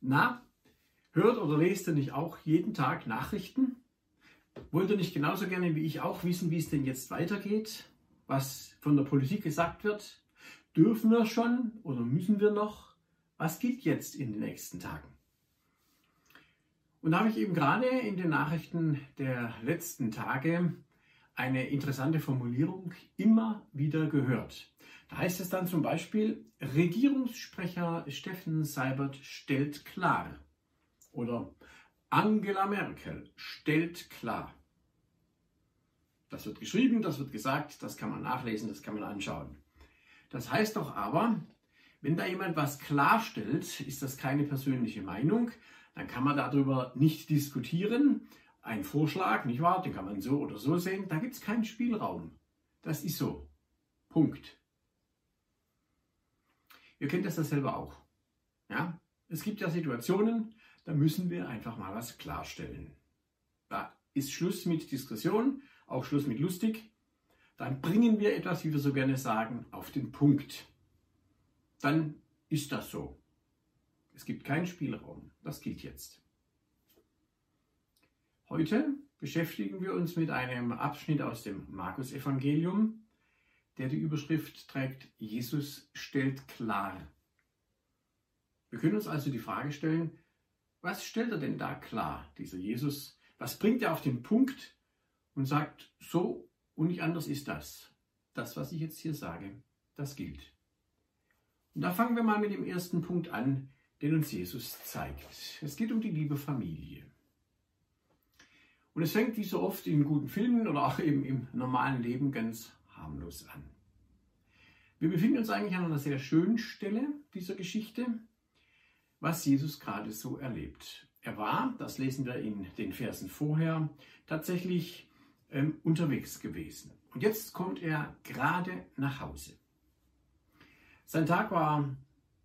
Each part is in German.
Na, hört oder lest ihr nicht auch jeden Tag Nachrichten? Wollt ihr nicht genauso gerne wie ich auch wissen, wie es denn jetzt weitergeht? Was von der Politik gesagt wird? Dürfen wir schon oder müssen wir noch? Was gilt jetzt in den nächsten Tagen? Und da habe ich eben gerade in den Nachrichten der letzten Tage eine interessante Formulierung immer wieder gehört. Da heißt es dann zum Beispiel, Regierungssprecher Steffen Seibert stellt klar oder Angela Merkel stellt klar. Das wird geschrieben, das wird gesagt, das kann man nachlesen, das kann man anschauen. Das heißt doch aber, wenn da jemand was klarstellt, ist das keine persönliche Meinung, dann kann man darüber nicht diskutieren. Ein Vorschlag, nicht wahr? Den kann man so oder so sehen. Da gibt es keinen Spielraum. Das ist so. Punkt. Ihr kennt das ja selber auch. Ja? Es gibt ja Situationen, da müssen wir einfach mal was klarstellen. Da ist Schluss mit Diskussion, auch Schluss mit lustig. Dann bringen wir etwas, wie wir so gerne sagen, auf den Punkt. Dann ist das so. Es gibt keinen Spielraum. Das gilt jetzt. Heute beschäftigen wir uns mit einem Abschnitt aus dem Markus-Evangelium, der die Überschrift trägt, Jesus stellt klar. Wir können uns also die Frage stellen, was stellt er denn da klar, dieser Jesus? Was bringt er auf den Punkt und sagt, so und nicht anders ist das. Das, was ich jetzt hier sage, das gilt. Und da fangen wir mal mit dem ersten Punkt an, den uns Jesus zeigt. Es geht um die liebe Familie. Und es fängt wie so oft in guten Filmen oder auch eben im normalen Leben ganz harmlos an. Wir befinden uns eigentlich an einer sehr schönen Stelle dieser Geschichte, was Jesus gerade so erlebt. Er war, das lesen wir in den Versen vorher, tatsächlich ähm, unterwegs gewesen. Und jetzt kommt er gerade nach Hause. Sein Tag war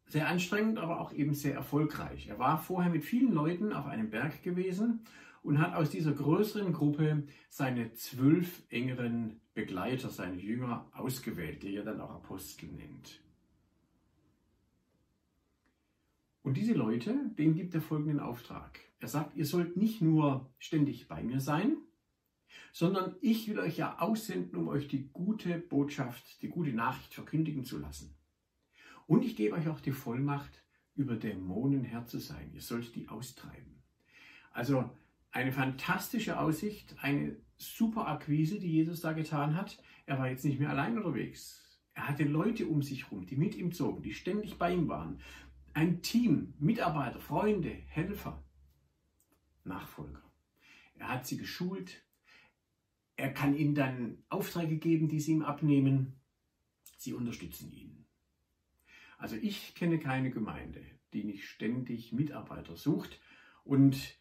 sehr anstrengend, aber auch eben sehr erfolgreich. Er war vorher mit vielen Leuten auf einem Berg gewesen und hat aus dieser größeren Gruppe seine zwölf engeren Begleiter, seine Jünger ausgewählt, die er dann auch Apostel nennt. Und diese Leute, denen gibt er folgenden Auftrag. Er sagt, ihr sollt nicht nur ständig bei mir sein, sondern ich will euch ja aussenden, um euch die gute Botschaft, die gute Nachricht verkündigen zu lassen. Und ich gebe euch auch die Vollmacht, über Dämonen Herr zu sein. Ihr sollt die austreiben. Also eine fantastische Aussicht, eine super Akquise, die Jesus da getan hat. Er war jetzt nicht mehr allein unterwegs. Er hatte Leute um sich herum, die mit ihm zogen, die ständig bei ihm waren. Ein Team, Mitarbeiter, Freunde, Helfer, Nachfolger. Er hat sie geschult. Er kann ihnen dann Aufträge geben, die sie ihm abnehmen. Sie unterstützen ihn. Also ich kenne keine Gemeinde, die nicht ständig Mitarbeiter sucht und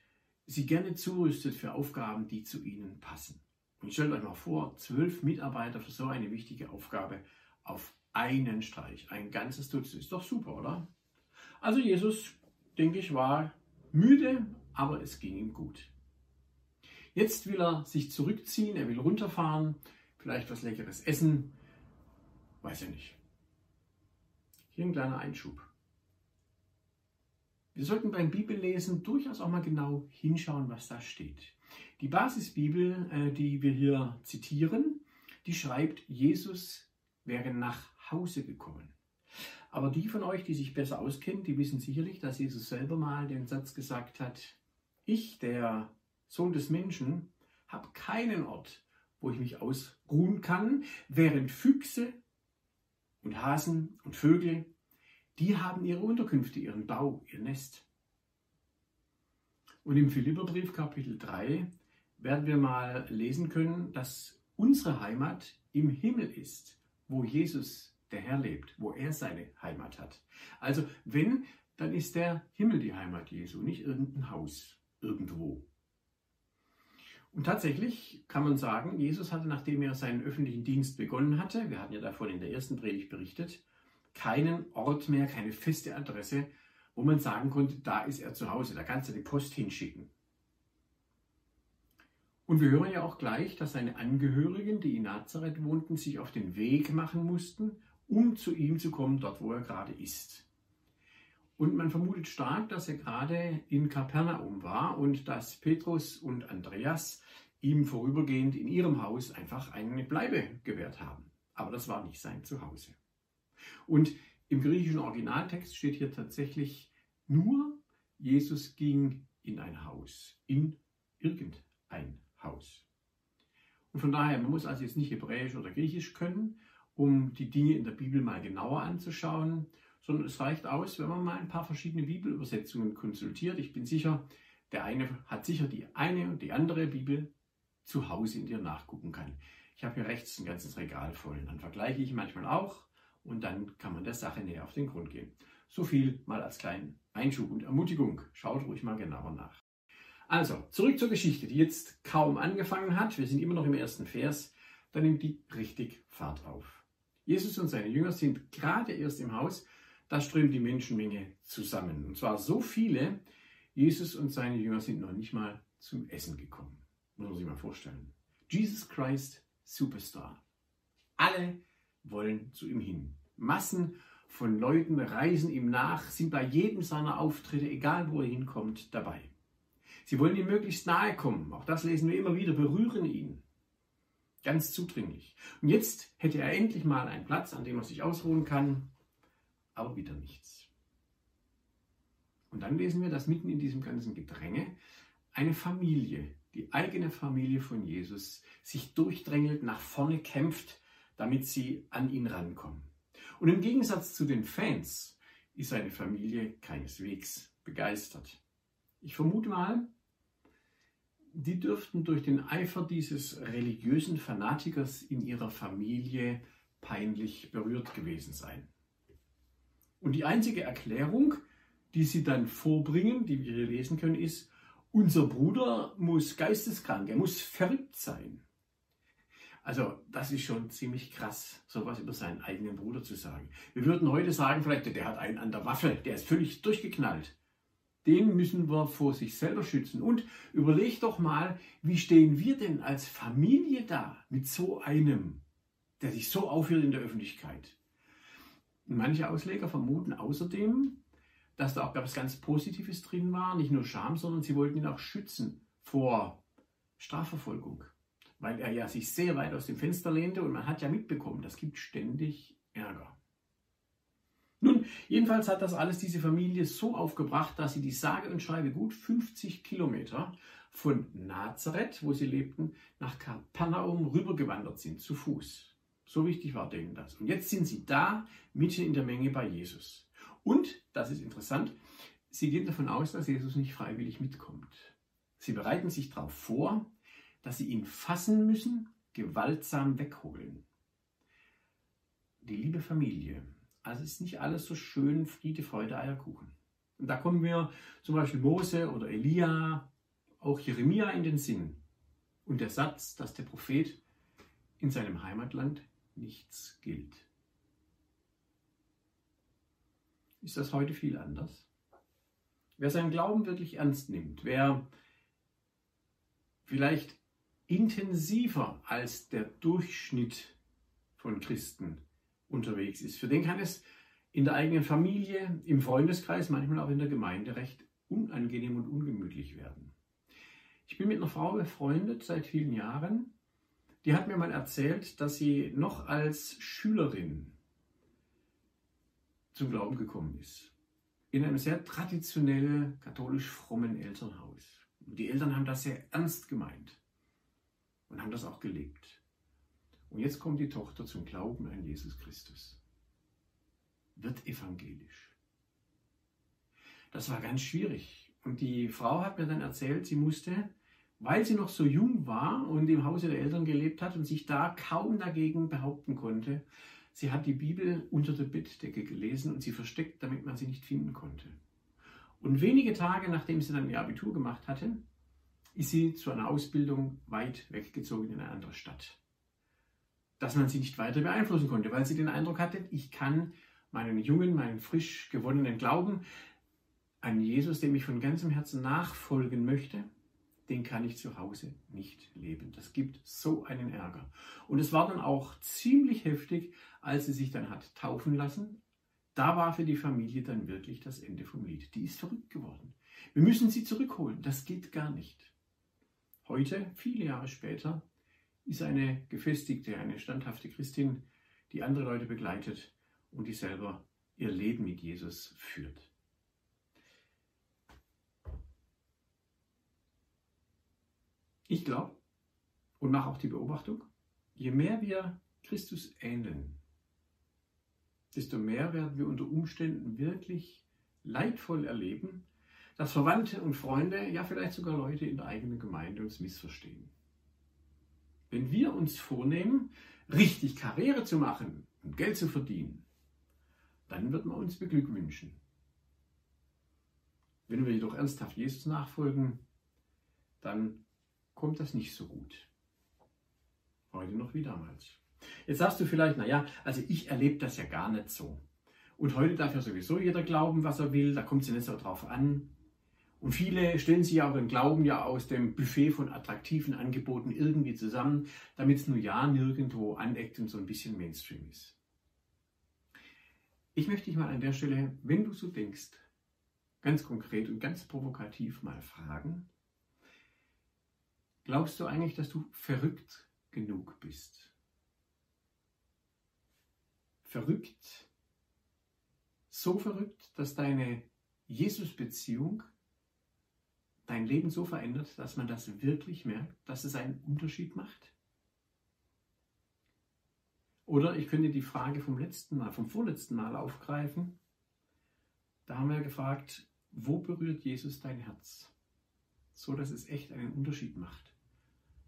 sie gerne zurüstet für Aufgaben, die zu ihnen passen. Und stellt euch mal vor, zwölf Mitarbeiter für so eine wichtige Aufgabe auf einen Streich, ein ganzes Dutzend. Ist doch super, oder? Also Jesus, denke ich, war müde, aber es ging ihm gut. Jetzt will er sich zurückziehen, er will runterfahren, vielleicht was Leckeres essen, weiß ja nicht. Hier ein kleiner Einschub. Wir sollten beim Bibellesen durchaus auch mal genau hinschauen, was da steht. Die Basisbibel, äh, die wir hier zitieren, die schreibt, Jesus wäre nach Hause gekommen. Aber die von euch, die sich besser auskennen, die wissen sicherlich, dass Jesus selber mal den Satz gesagt hat, ich, der Sohn des Menschen, habe keinen Ort, wo ich mich ausruhen kann, während Füchse und Hasen und Vögel, die haben ihre Unterkünfte, ihren Bau, ihr Nest. Und im Philipperbrief Kapitel 3 werden wir mal lesen können, dass unsere Heimat im Himmel ist, wo Jesus, der Herr, lebt, wo er seine Heimat hat. Also wenn, dann ist der Himmel die Heimat Jesu, nicht irgendein Haus irgendwo. Und tatsächlich kann man sagen, Jesus hatte, nachdem er seinen öffentlichen Dienst begonnen hatte, wir hatten ja davon in der ersten Predigt berichtet, keinen Ort mehr, keine feste Adresse, wo man sagen konnte, da ist er zu Hause, da kannst du die Post hinschicken. Und wir hören ja auch gleich, dass seine Angehörigen, die in Nazareth wohnten, sich auf den Weg machen mussten, um zu ihm zu kommen, dort wo er gerade ist. Und man vermutet stark, dass er gerade in Kapernaum war und dass Petrus und Andreas ihm vorübergehend in ihrem Haus einfach eine Bleibe gewährt haben. Aber das war nicht sein Zuhause. Und im griechischen Originaltext steht hier tatsächlich nur, Jesus ging in ein Haus, in irgendein Haus. Und von daher, man muss also jetzt nicht Hebräisch oder Griechisch können, um die Dinge in der Bibel mal genauer anzuschauen, sondern es reicht aus, wenn man mal ein paar verschiedene Bibelübersetzungen konsultiert. Ich bin sicher, der eine hat sicher die eine und die andere Bibel zu Hause in dir nachgucken kann. Ich habe hier rechts ein ganzes Regal voll. Dann vergleiche ich manchmal auch und dann kann man der Sache näher auf den Grund gehen. So viel mal als kleinen Einschub und Ermutigung. Schaut ruhig mal genauer nach. Also, zurück zur Geschichte, die jetzt kaum angefangen hat. Wir sind immer noch im ersten Vers. Da nimmt die richtig Fahrt auf. Jesus und seine Jünger sind gerade erst im Haus. Da strömt die Menschenmenge zusammen. Und zwar so viele, Jesus und seine Jünger sind noch nicht mal zum Essen gekommen. Muss man sich mal vorstellen. Jesus Christ Superstar. Alle wollen zu ihm hin. Massen von Leuten reisen ihm nach, sind bei jedem seiner Auftritte, egal wo er hinkommt, dabei. Sie wollen ihm möglichst nahe kommen. Auch das lesen wir immer wieder, berühren ihn. Ganz zudringlich. Und jetzt hätte er endlich mal einen Platz, an dem er sich ausruhen kann, aber wieder nichts. Und dann lesen wir, dass mitten in diesem ganzen Gedränge eine Familie, die eigene Familie von Jesus, sich durchdrängelt, nach vorne kämpft, damit sie an ihn rankommen. Und im Gegensatz zu den Fans ist seine Familie keineswegs begeistert. Ich vermute mal, die dürften durch den Eifer dieses religiösen Fanatikers in ihrer Familie peinlich berührt gewesen sein. Und die einzige Erklärung, die sie dann vorbringen, die wir hier lesen können, ist, unser Bruder muss geisteskrank, er muss verrückt sein. Also das ist schon ziemlich krass, sowas über seinen eigenen Bruder zu sagen. Wir würden heute sagen, vielleicht, der hat einen an der Waffe, der ist völlig durchgeknallt. Den müssen wir vor sich selber schützen. Und überleg doch mal, wie stehen wir denn als Familie da mit so einem, der sich so aufhört in der Öffentlichkeit? Manche Ausleger vermuten außerdem, dass da auch etwas ganz Positives drin war, nicht nur Scham, sondern sie wollten ihn auch schützen vor Strafverfolgung weil er ja sich sehr weit aus dem Fenster lehnte und man hat ja mitbekommen, das gibt ständig Ärger. Nun, jedenfalls hat das alles diese Familie so aufgebracht, dass sie die sage und schreibe gut 50 Kilometer von Nazareth, wo sie lebten, nach Kapernaum rübergewandert sind, zu Fuß. So wichtig war denen das. Und jetzt sind sie da, mitten in der Menge bei Jesus. Und, das ist interessant, sie gehen davon aus, dass Jesus nicht freiwillig mitkommt. Sie bereiten sich darauf vor, dass sie ihn fassen müssen, gewaltsam wegholen. Die liebe Familie. Also ist nicht alles so schön Friede, Freude, Eierkuchen. Und da kommen wir zum Beispiel Mose oder Elia, auch Jeremia in den Sinn. Und der Satz, dass der Prophet in seinem Heimatland nichts gilt. Ist das heute viel anders? Wer seinen Glauben wirklich ernst nimmt, wer vielleicht intensiver als der Durchschnitt von Christen unterwegs ist. Für den kann es in der eigenen Familie, im Freundeskreis, manchmal auch in der Gemeinde recht unangenehm und ungemütlich werden. Ich bin mit einer Frau befreundet seit vielen Jahren. Die hat mir mal erzählt, dass sie noch als Schülerin zum Glauben gekommen ist. In einem sehr traditionell katholisch frommen Elternhaus. Die Eltern haben das sehr ernst gemeint und haben das auch gelebt. Und jetzt kommt die Tochter zum Glauben an Jesus Christus. Wird evangelisch. Das war ganz schwierig. Und die Frau hat mir dann erzählt, sie musste, weil sie noch so jung war und im Hause der Eltern gelebt hat und sich da kaum dagegen behaupten konnte, sie hat die Bibel unter der Bettdecke gelesen und sie versteckt, damit man sie nicht finden konnte. Und wenige Tage nachdem sie dann ihr Abitur gemacht hatte, ist sie zu einer Ausbildung weit weggezogen in eine andere Stadt. Dass man sie nicht weiter beeinflussen konnte, weil sie den Eindruck hatte, ich kann meinen jungen, meinen frisch gewonnenen Glauben an Jesus, dem ich von ganzem Herzen nachfolgen möchte, den kann ich zu Hause nicht leben. Das gibt so einen Ärger. Und es war dann auch ziemlich heftig, als sie sich dann hat taufen lassen, da war für die Familie dann wirklich das Ende vom Lied. Die ist verrückt geworden. Wir müssen sie zurückholen. Das geht gar nicht. Heute, viele Jahre später, ist eine gefestigte, eine standhafte Christin, die andere Leute begleitet und die selber ihr Leben mit Jesus führt. Ich glaube und mache auch die Beobachtung, je mehr wir Christus ähneln, desto mehr werden wir unter Umständen wirklich leidvoll erleben, dass Verwandte und Freunde, ja vielleicht sogar Leute in der eigenen Gemeinde uns missverstehen. Wenn wir uns vornehmen, richtig Karriere zu machen und Geld zu verdienen, dann wird man uns beglückwünschen. Wenn wir jedoch ernsthaft Jesus nachfolgen, dann kommt das nicht so gut. Heute noch wie damals. Jetzt sagst du vielleicht, naja, also ich erlebe das ja gar nicht so. Und heute darf ja sowieso jeder glauben, was er will, da kommt es ja nicht so drauf an. Und viele stellen sich auch den Glauben ja aus dem Buffet von attraktiven Angeboten irgendwie zusammen, damit es nur ja nirgendwo aneckt und so ein bisschen Mainstream ist. Ich möchte dich mal an der Stelle, wenn du so denkst, ganz konkret und ganz provokativ mal fragen, glaubst du eigentlich, dass du verrückt genug bist? verrückt, so verrückt, dass deine Jesus-Beziehung dein Leben so verändert, dass man das wirklich merkt, dass es einen Unterschied macht? Oder ich könnte die Frage vom letzten Mal, vom vorletzten Mal aufgreifen. Da haben wir gefragt, wo berührt Jesus dein Herz? So dass es echt einen Unterschied macht.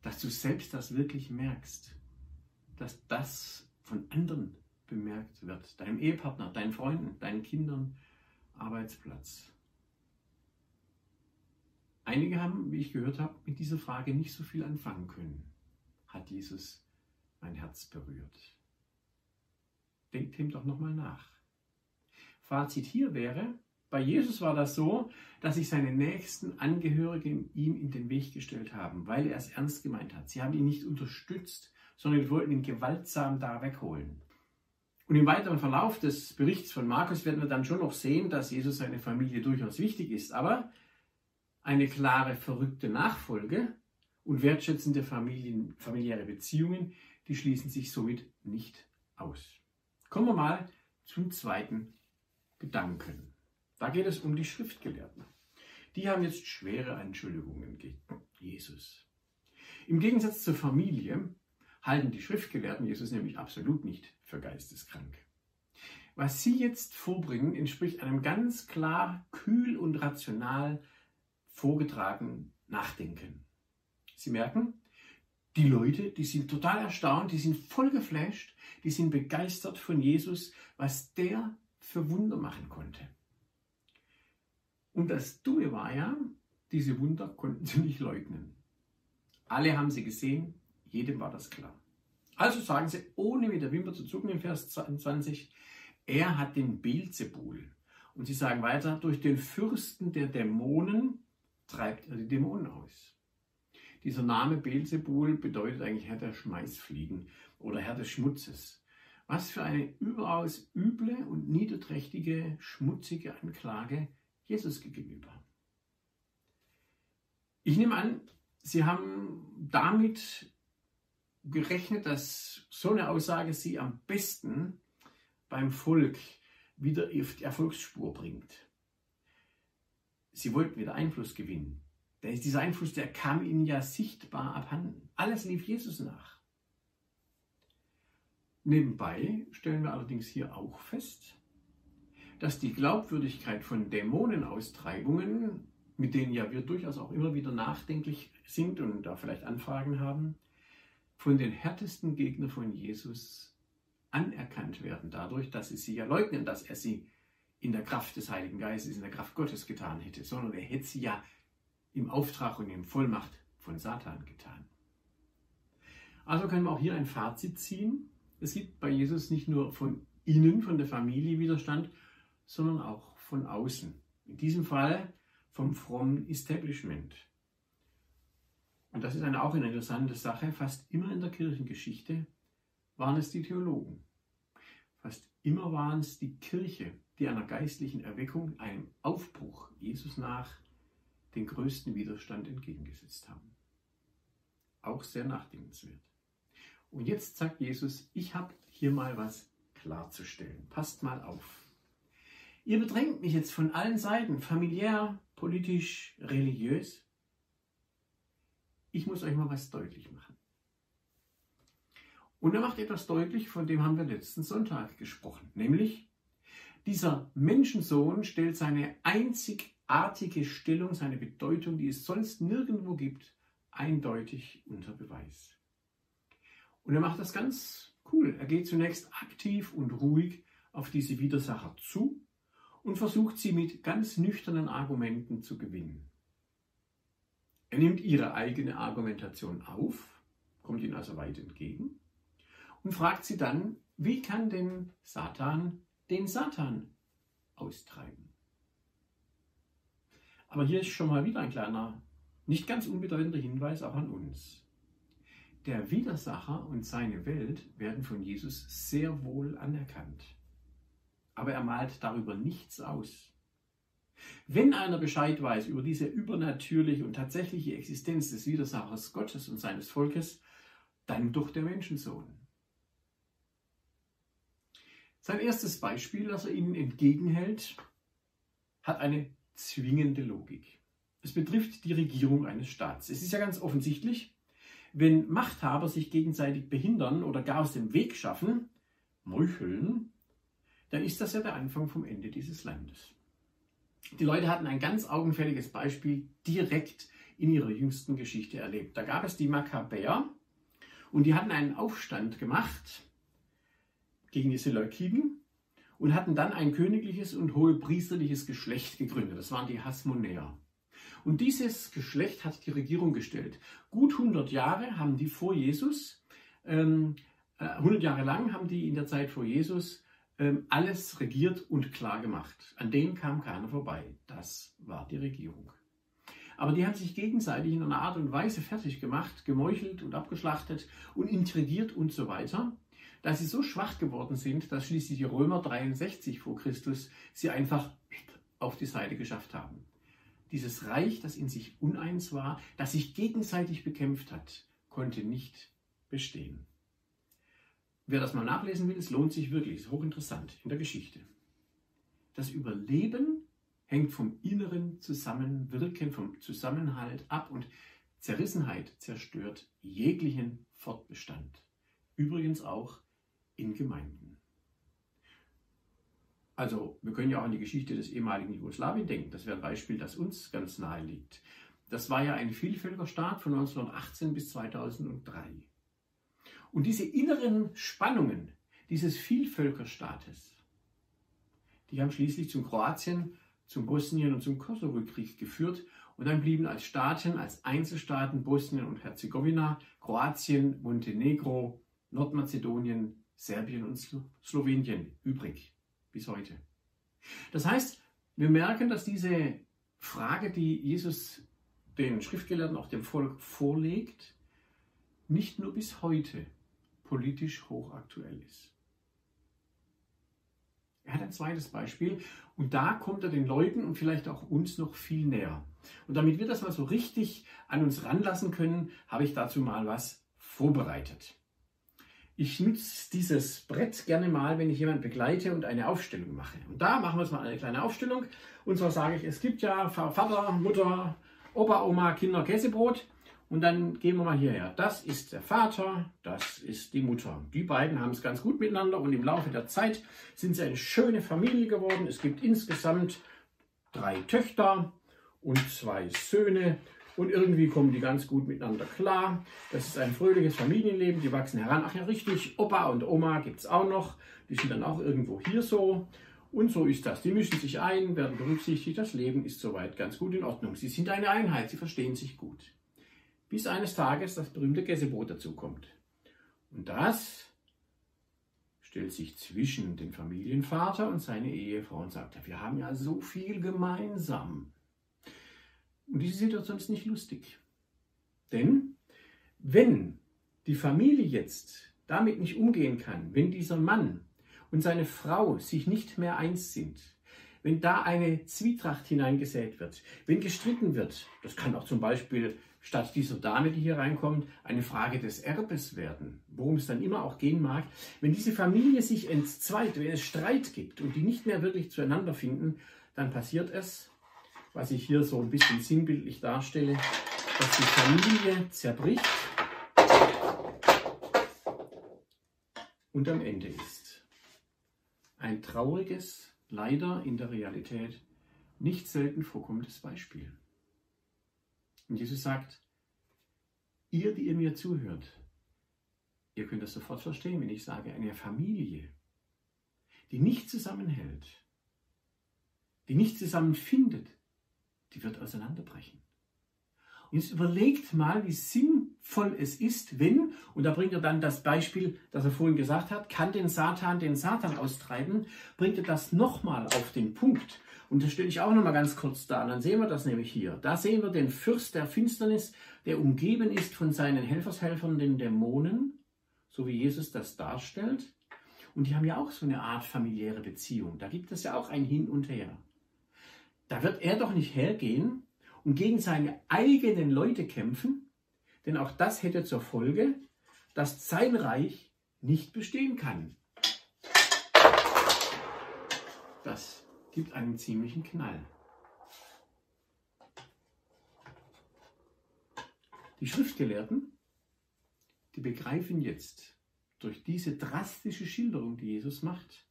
Dass du selbst das wirklich merkst. Dass das von anderen bemerkt wird. Deinem Ehepartner, deinen Freunden, deinen Kindern, Arbeitsplatz. Einige haben, wie ich gehört habe, mit dieser Frage nicht so viel anfangen können. Hat Jesus mein Herz berührt? Denkt ihm doch nochmal nach. Fazit hier wäre, bei Jesus war das so, dass sich seine nächsten Angehörigen ihm in den Weg gestellt haben, weil er es ernst gemeint hat. Sie haben ihn nicht unterstützt, sondern wollten ihn gewaltsam da wegholen. Und im weiteren Verlauf des Berichts von Markus werden wir dann schon noch sehen, dass Jesus seine Familie durchaus wichtig ist. Aber eine klare, verrückte Nachfolge und wertschätzende Familien, familiäre Beziehungen, die schließen sich somit nicht aus. Kommen wir mal zum zweiten Gedanken. Da geht es um die Schriftgelehrten. Die haben jetzt schwere Anschuldigungen gegen Jesus. Im Gegensatz zur Familie halten die Schriftgelehrten Jesus nämlich absolut nicht für geisteskrank. Was sie jetzt vorbringen, entspricht einem ganz klar, kühl und rational vorgetragenen Nachdenken. Sie merken, die Leute, die sind total erstaunt, die sind voll geflasht, die sind begeistert von Jesus, was der für Wunder machen konnte. Und das Dumme war ja, diese Wunder konnten sie nicht leugnen. Alle haben sie gesehen, jedem war das klar. Also sagen sie, ohne mit der Wimper zu zucken in Vers 22, er hat den Beelzebul. Und sie sagen weiter, durch den Fürsten der Dämonen treibt er die Dämonen aus. Dieser Name Beelzebul bedeutet eigentlich Herr der Schmeißfliegen oder Herr des Schmutzes. Was für eine überaus üble und niederträchtige, schmutzige Anklage Jesus gegenüber. Ich nehme an, Sie haben damit gerechnet, dass so eine Aussage Sie am besten beim Volk wieder auf die Erfolgsspur bringt. Sie wollten wieder Einfluss gewinnen. Denn dieser Einfluss, der kam ihnen ja sichtbar abhanden. Alles lief Jesus nach. Nebenbei stellen wir allerdings hier auch fest, dass die Glaubwürdigkeit von Dämonenaustreibungen, mit denen ja wir durchaus auch immer wieder nachdenklich sind und da vielleicht Anfragen haben, von den härtesten Gegnern von Jesus anerkannt werden, dadurch, dass sie sie ja leugnen, dass er sie in der Kraft des Heiligen Geistes, in der Kraft Gottes getan hätte, sondern er hätte sie ja im Auftrag und in Vollmacht von Satan getan. Also können wir auch hier ein Fazit ziehen. Es gibt bei Jesus nicht nur von innen, von der Familie Widerstand, sondern auch von außen. In diesem Fall vom frommen Establishment. Und das ist eine, auch eine interessante Sache, fast immer in der Kirchengeschichte waren es die Theologen. Fast immer waren es die Kirche, die einer geistlichen Erweckung, einem Aufbruch Jesus nach, den größten Widerstand entgegengesetzt haben. Auch sehr nachdenkenswert. Und jetzt sagt Jesus, ich habe hier mal was klarzustellen. Passt mal auf. Ihr bedrängt mich jetzt von allen Seiten, familiär, politisch, religiös. Ich muss euch mal was deutlich machen. Und er macht etwas deutlich, von dem haben wir letzten Sonntag gesprochen, nämlich dieser Menschensohn stellt seine einzigartige Stellung, seine Bedeutung, die es sonst nirgendwo gibt, eindeutig unter Beweis. Und er macht das ganz cool. Er geht zunächst aktiv und ruhig auf diese Widersacher zu und versucht sie mit ganz nüchternen Argumenten zu gewinnen. Er nimmt ihre eigene Argumentation auf, kommt ihnen also weit entgegen und fragt sie dann, wie kann denn Satan den Satan austreiben? Aber hier ist schon mal wieder ein kleiner, nicht ganz unbedeutender Hinweis auch an uns. Der Widersacher und seine Welt werden von Jesus sehr wohl anerkannt. Aber er malt darüber nichts aus. Wenn einer Bescheid weiß über diese übernatürliche und tatsächliche Existenz des Widersachers Gottes und seines Volkes, dann doch der Menschensohn. Sein erstes Beispiel, das er ihnen entgegenhält, hat eine zwingende Logik. Es betrifft die Regierung eines Staats. Es ist ja ganz offensichtlich, wenn Machthaber sich gegenseitig behindern oder gar aus dem Weg schaffen, meucheln, dann ist das ja der Anfang vom Ende dieses Landes. Die Leute hatten ein ganz augenfälliges Beispiel direkt in ihrer jüngsten Geschichte erlebt. Da gab es die Makkabäer und die hatten einen Aufstand gemacht gegen die Seleukiden und hatten dann ein königliches und hohepriesterliches Geschlecht gegründet. Das waren die Hasmonäer. Und dieses Geschlecht hat die Regierung gestellt. Gut 100 Jahre haben die vor Jesus, ähm, 100 äh, Jahre lang haben die in der Zeit vor Jesus ähm, alles regiert und klar gemacht. An denen kam keiner vorbei. Das war die Regierung. Aber die haben sich gegenseitig in einer Art und Weise fertig gemacht, gemeuchelt und abgeschlachtet und intrigiert und so weiter, dass sie so schwach geworden sind, dass schließlich die Römer 63 vor Christus sie einfach auf die Seite geschafft haben. Dieses Reich, das in sich uneins war, das sich gegenseitig bekämpft hat, konnte nicht bestehen. Wer das mal nachlesen will, es lohnt sich wirklich, ist hochinteressant in der Geschichte. Das Überleben hängt vom inneren Zusammenwirken, vom Zusammenhalt ab und Zerrissenheit zerstört jeglichen Fortbestand. Übrigens auch in Gemeinden. Also wir können ja auch an die Geschichte des ehemaligen Jugoslawien denken. Das wäre ein Beispiel, das uns ganz nahe liegt. Das war ja ein Vielvölkerstaat von 1918 bis 2003. Und diese inneren Spannungen dieses Vielvölkerstaates, die haben schließlich zum Kroatien, zum Bosnien und zum Kosovo-Krieg geführt. Und dann blieben als Staaten, als Einzelstaaten Bosnien und Herzegowina, Kroatien, Montenegro, Nordmazedonien, Serbien und Slowenien übrig bis heute. Das heißt, wir merken, dass diese Frage, die Jesus den Schriftgelehrten, auch dem Volk vorlegt, nicht nur bis heute politisch hochaktuell ist. Er hat ein zweites Beispiel und da kommt er den Leuten und vielleicht auch uns noch viel näher. Und damit wir das mal so richtig an uns ranlassen können, habe ich dazu mal was vorbereitet. Ich nutze dieses Brett gerne mal, wenn ich jemanden begleite und eine Aufstellung mache. Und da machen wir jetzt mal eine kleine Aufstellung. Und zwar sage ich, es gibt ja Vater, Mutter, Opa, Oma, Kinder, Käsebrot. Und dann gehen wir mal hierher. Das ist der Vater, das ist die Mutter. Die beiden haben es ganz gut miteinander und im Laufe der Zeit sind sie eine schöne Familie geworden. Es gibt insgesamt drei Töchter und zwei Söhne und irgendwie kommen die ganz gut miteinander klar. Das ist ein fröhliches Familienleben, die wachsen heran. Ach ja, richtig, Opa und Oma gibt es auch noch, die sind dann auch irgendwo hier so. Und so ist das. Die mischen sich ein, werden berücksichtigt, das Leben ist soweit ganz gut in Ordnung. Sie sind eine Einheit, sie verstehen sich gut. Bis eines Tages das berühmte Gäsebrot dazukommt. Und das stellt sich zwischen den Familienvater und seine Ehefrau und sagt, wir haben ja so viel gemeinsam. Und diese Situation ist nicht lustig. Denn wenn die Familie jetzt damit nicht umgehen kann, wenn dieser Mann, und seine Frau sich nicht mehr eins sind, wenn da eine Zwietracht hineingesät wird, wenn gestritten wird, das kann auch zum Beispiel statt dieser Dame, die hier reinkommt, eine Frage des Erbes werden, worum es dann immer auch gehen mag, wenn diese Familie sich entzweit, wenn es Streit gibt und die nicht mehr wirklich zueinander finden, dann passiert es, was ich hier so ein bisschen sinnbildlich darstelle, dass die Familie zerbricht und am Ende ist. Ein trauriges, leider in der Realität nicht selten vorkommendes Beispiel. Und Jesus sagt, ihr, die ihr mir zuhört, ihr könnt das sofort verstehen, wenn ich sage, eine Familie, die nicht zusammenhält, die nicht zusammenfindet, die wird auseinanderbrechen. Und jetzt überlegt mal, wie sinnvoll es ist, wenn, und da bringt er dann das Beispiel, das er vorhin gesagt hat, kann den Satan den Satan austreiben, bringt er das nochmal auf den Punkt. Und das stelle ich auch nochmal ganz kurz dar. dann sehen wir das nämlich hier. Da sehen wir den Fürst der Finsternis, der umgeben ist von seinen Helfershelfern, den Dämonen, so wie Jesus das darstellt. Und die haben ja auch so eine Art familiäre Beziehung. Da gibt es ja auch ein Hin und Her. Da wird er doch nicht hergehen und gegen seine eigenen Leute kämpfen, denn auch das hätte zur Folge, dass sein Reich nicht bestehen kann. Das gibt einen ziemlichen Knall. Die Schriftgelehrten, die begreifen jetzt durch diese drastische Schilderung, die Jesus macht,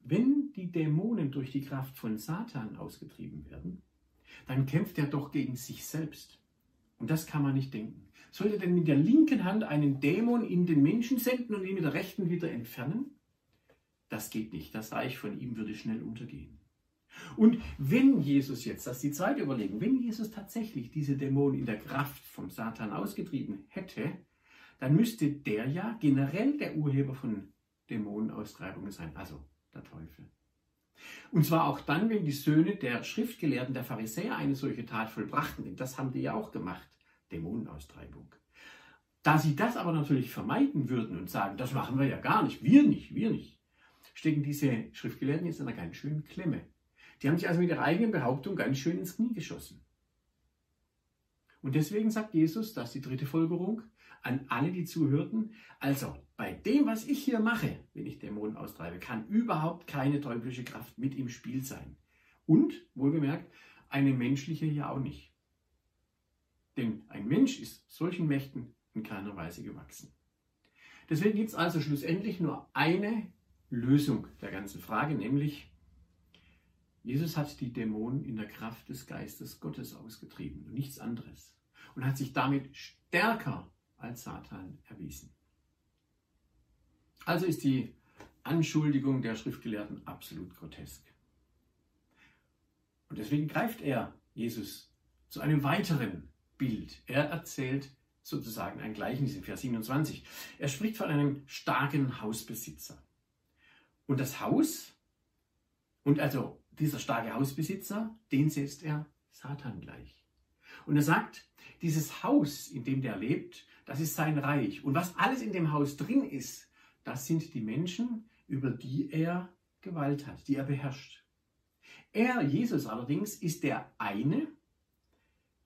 wenn die Dämonen durch die Kraft von Satan ausgetrieben werden, dann kämpft er doch gegen sich selbst. Und das kann man nicht denken. Sollte denn mit der linken Hand einen Dämon in den Menschen senden und ihn mit der rechten wieder entfernen? Das geht nicht. Das Reich von ihm würde schnell untergehen. Und wenn Jesus jetzt, das ist die zweite Überlegung, wenn Jesus tatsächlich diese Dämonen in der Kraft vom Satan ausgetrieben hätte, dann müsste der ja generell der Urheber von Dämonenaustreibungen sein, also der Teufel. Und zwar auch dann, wenn die Söhne der Schriftgelehrten, der Pharisäer eine solche Tat vollbrachten, denn das haben die ja auch gemacht, Dämonenaustreibung. Da sie das aber natürlich vermeiden würden und sagen, das machen wir ja gar nicht, wir nicht, wir nicht, stecken diese Schriftgelehrten jetzt in einer ganz schönen Klemme. Die haben sich also mit ihrer eigenen Behauptung ganz schön ins Knie geschossen. Und deswegen sagt Jesus, das ist die dritte Folgerung, an alle, die zuhörten, also bei dem, was ich hier mache, wenn ich Dämonen austreibe, kann überhaupt keine teuflische Kraft mit im Spiel sein. Und, wohlgemerkt, eine menschliche ja auch nicht. Denn ein Mensch ist solchen Mächten in keiner Weise gewachsen. Deswegen gibt es also schlussendlich nur eine Lösung der ganzen Frage, nämlich Jesus hat die Dämonen in der Kraft des Geistes Gottes ausgetrieben und nichts anderes und hat sich damit stärker als Satan erwiesen. Also ist die Anschuldigung der Schriftgelehrten absolut grotesk. Und deswegen greift er Jesus zu einem weiteren Bild. Er erzählt sozusagen ein Gleichnis in Vers 27. Er spricht von einem starken Hausbesitzer. Und das Haus, und also dieser starke Hausbesitzer, den setzt er Satan gleich. Und er sagt, dieses Haus, in dem der lebt, das ist sein Reich. Und was alles in dem Haus drin ist, das sind die Menschen, über die er Gewalt hat, die er beherrscht. Er, Jesus allerdings, ist der eine,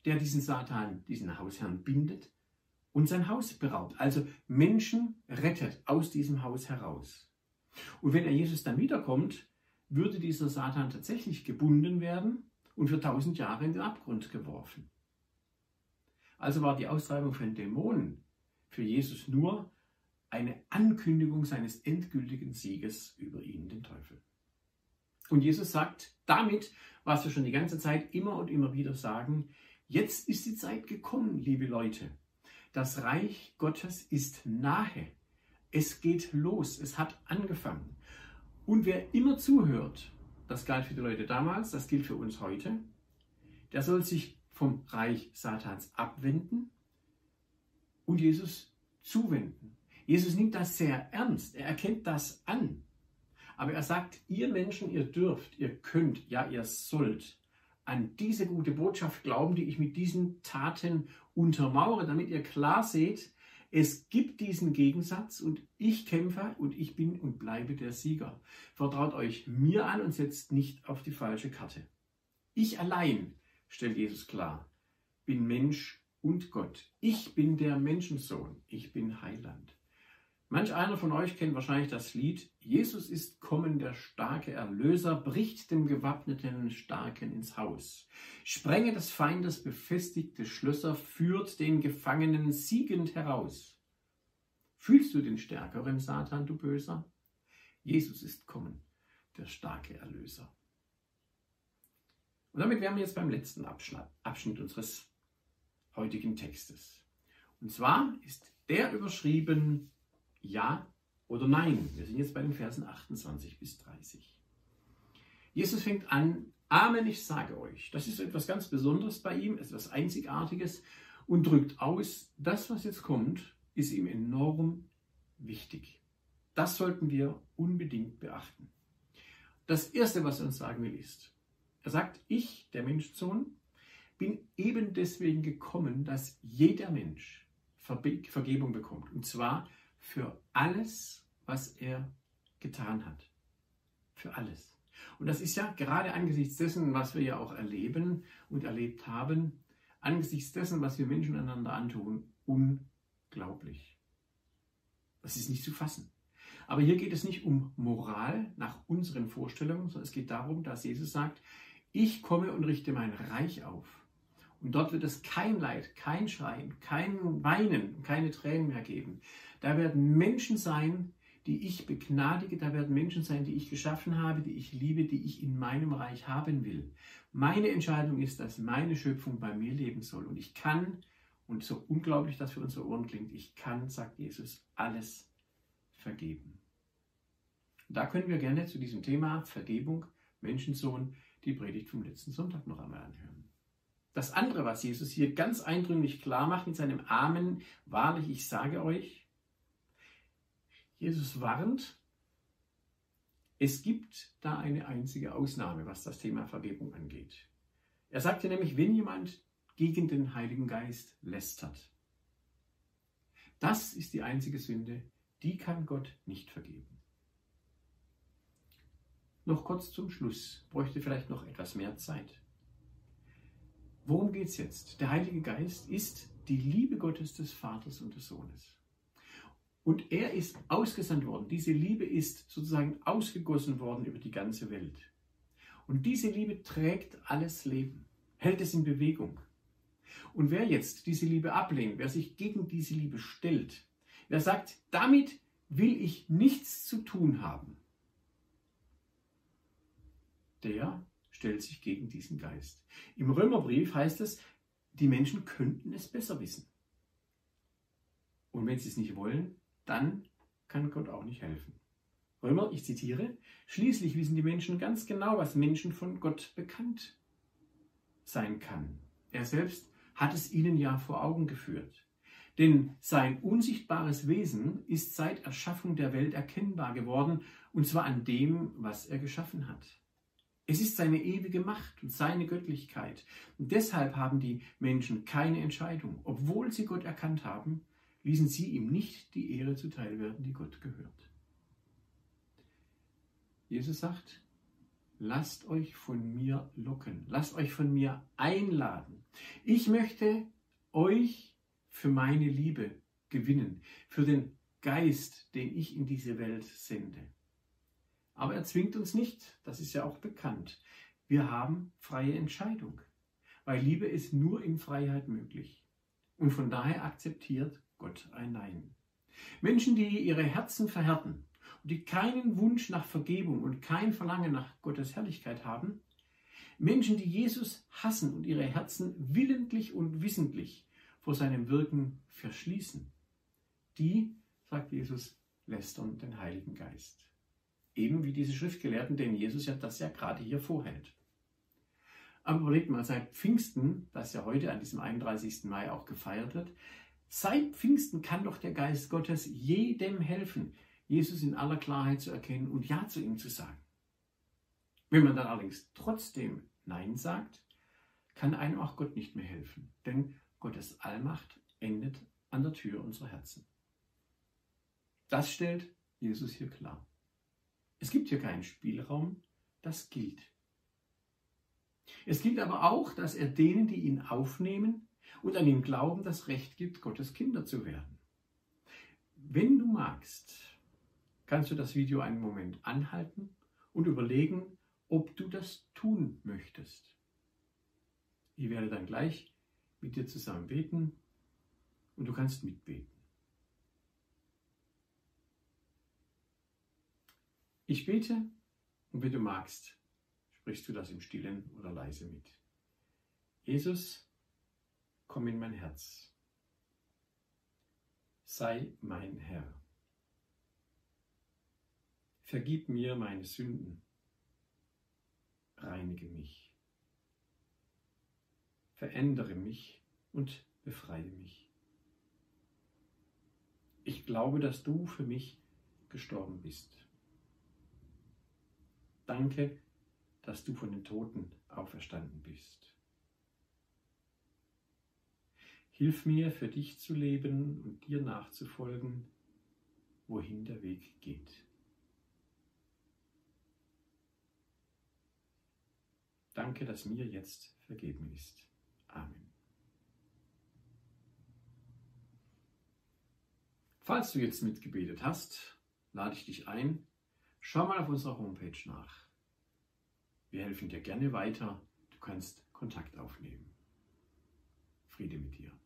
der diesen Satan, diesen Hausherrn bindet und sein Haus beraubt. Also Menschen rettet aus diesem Haus heraus. Und wenn er Jesus dann wiederkommt, würde dieser Satan tatsächlich gebunden werden und für tausend Jahre in den Abgrund geworfen. Also war die Austreibung von Dämonen für Jesus nur eine Ankündigung seines endgültigen Sieges über ihn, den Teufel. Und Jesus sagt damit, was wir schon die ganze Zeit immer und immer wieder sagen, jetzt ist die Zeit gekommen, liebe Leute. Das Reich Gottes ist nahe. Es geht los, es hat angefangen. Und wer immer zuhört, das galt für die Leute damals, das gilt für uns heute, der soll sich vom Reich Satans abwenden und Jesus zuwenden. Jesus nimmt das sehr ernst, er erkennt das an. Aber er sagt, ihr Menschen, ihr dürft, ihr könnt, ja, ihr sollt an diese gute Botschaft glauben, die ich mit diesen Taten untermauere, damit ihr klar seht, Es gibt diesen Gegensatz und ich kämpfe und ich bin und bleibe der Sieger. Vertraut euch mir an und setzt nicht auf die falsche Karte. Ich allein, stellt Jesus klar, bin Mensch und Gott. Ich bin der Menschensohn. Ich bin Heiland. Manch einer von euch kennt wahrscheinlich das Lied Jesus ist kommen, der starke Erlöser, bricht dem gewappneten Starken ins Haus. Sprenge des Feindes befestigte Schlösser, führt den Gefangenen siegend heraus. Fühlst du den Stärkeren, Satan, du Böser? Jesus ist kommen, der starke Erlöser. Und damit wären wir jetzt beim letzten Abschnitt unseres heutigen Textes. Und zwar ist der überschrieben ja oder nein. Wir sind jetzt bei den Versen 28 bis 30. Jesus fängt an, Amen, ich sage euch. Das ist etwas ganz Besonderes bei ihm, etwas Einzigartiges und drückt aus, das, was jetzt kommt, ist ihm enorm wichtig. Das sollten wir unbedingt beachten. Das Erste, was er uns sagen will, ist, er sagt, ich, der Menschsohn, bin eben deswegen gekommen, dass jeder Mensch Vergebung bekommt. Und zwar für alles, was er getan hat. Für alles. Und das ist ja gerade angesichts dessen, was wir ja auch erleben und erlebt haben, angesichts dessen, was wir Menschen einander antun, unglaublich. Das ist nicht zu fassen. Aber hier geht es nicht um Moral nach unseren Vorstellungen, sondern es geht darum, dass Jesus sagt, ich komme und richte mein Reich auf. Und dort wird es kein Leid, kein Schreien, kein Weinen, keine Tränen mehr geben. Da werden Menschen sein, die ich begnadige, da werden Menschen sein, die ich geschaffen habe, die ich liebe, die ich in meinem Reich haben will. Meine Entscheidung ist, dass meine Schöpfung bei mir leben soll. Und ich kann, und so unglaublich das für unsere Ohren klingt, ich kann, sagt Jesus, alles vergeben. Da können wir gerne zu diesem Thema Vergebung, Menschensohn, die Predigt vom letzten Sonntag noch einmal anhören. Das andere, was Jesus hier ganz eindringlich klar macht in seinem Amen, wahrlich, ich sage euch, Jesus warnt, es gibt da eine einzige Ausnahme, was das Thema Vergebung angeht. Er sagte nämlich, wenn jemand gegen den Heiligen Geist lästert, das ist die einzige Sünde, die kann Gott nicht vergeben. Noch kurz zum Schluss, bräuchte vielleicht noch etwas mehr Zeit. Worum geht es jetzt? Der Heilige Geist ist die Liebe Gottes des Vaters und des Sohnes. Und er ist ausgesandt worden. Diese Liebe ist sozusagen ausgegossen worden über die ganze Welt. Und diese Liebe trägt alles Leben, hält es in Bewegung. Und wer jetzt diese Liebe ablehnt, wer sich gegen diese Liebe stellt, wer sagt, damit will ich nichts zu tun haben, der stellt sich gegen diesen Geist. Im Römerbrief heißt es, die Menschen könnten es besser wissen. Und wenn sie es nicht wollen, dann kann Gott auch nicht helfen. Römer, ich zitiere, schließlich wissen die Menschen ganz genau, was Menschen von Gott bekannt sein kann. Er selbst hat es ihnen ja vor Augen geführt. Denn sein unsichtbares Wesen ist seit Erschaffung der Welt erkennbar geworden, und zwar an dem, was er geschaffen hat. Es ist seine ewige Macht und seine Göttlichkeit. Und deshalb haben die Menschen keine Entscheidung, obwohl sie Gott erkannt haben ließen sie ihm nicht die Ehre zuteil werden, die Gott gehört. Jesus sagt, lasst euch von mir locken, lasst euch von mir einladen. Ich möchte euch für meine Liebe gewinnen, für den Geist, den ich in diese Welt sende. Aber er zwingt uns nicht, das ist ja auch bekannt. Wir haben freie Entscheidung, weil Liebe ist nur in Freiheit möglich. Und von daher akzeptiert Gott ein Nein. Menschen, die ihre Herzen verhärten und die keinen Wunsch nach Vergebung und kein Verlangen nach Gottes Herrlichkeit haben, Menschen, die Jesus hassen und ihre Herzen willentlich und wissentlich vor seinem Wirken verschließen, die, sagt Jesus, lästern den Heiligen Geist. Eben wie diese Schriftgelehrten, denen Jesus ja das ja gerade hier vorhält. Aber überlegt mal, seit Pfingsten, das ja heute an diesem 31. Mai auch gefeiert wird, Seit Pfingsten kann doch der Geist Gottes jedem helfen, Jesus in aller Klarheit zu erkennen und Ja zu ihm zu sagen. Wenn man dann allerdings trotzdem Nein sagt, kann einem auch Gott nicht mehr helfen, denn Gottes Allmacht endet an der Tür unserer Herzen. Das stellt Jesus hier klar. Es gibt hier keinen Spielraum, das gilt. Es gilt aber auch, dass er denen, die ihn aufnehmen und an ihn glauben, das Recht gibt, Gottes Kinder zu werden. Wenn du magst, kannst du das Video einen Moment anhalten und überlegen, ob du das tun möchtest. Ich werde dann gleich mit dir zusammen beten und du kannst mitbeten. Ich bete und wenn du magst, sprichst du das im stillen oder leise mit. Jesus, komm in mein Herz. Sei mein Herr. Vergib mir meine Sünden. Reinige mich. Verändere mich und befreie mich. Ich glaube, dass du für mich gestorben bist. Danke, dass du von den Toten auferstanden bist. Hilf mir, für dich zu leben und dir nachzufolgen, wohin der Weg geht. Danke, dass mir jetzt vergeben ist. Amen. Falls du jetzt mitgebetet hast, lade ich dich ein, schau mal auf unserer Homepage nach. Wir helfen dir gerne weiter. Du kannst Kontakt aufnehmen. Friede mit dir.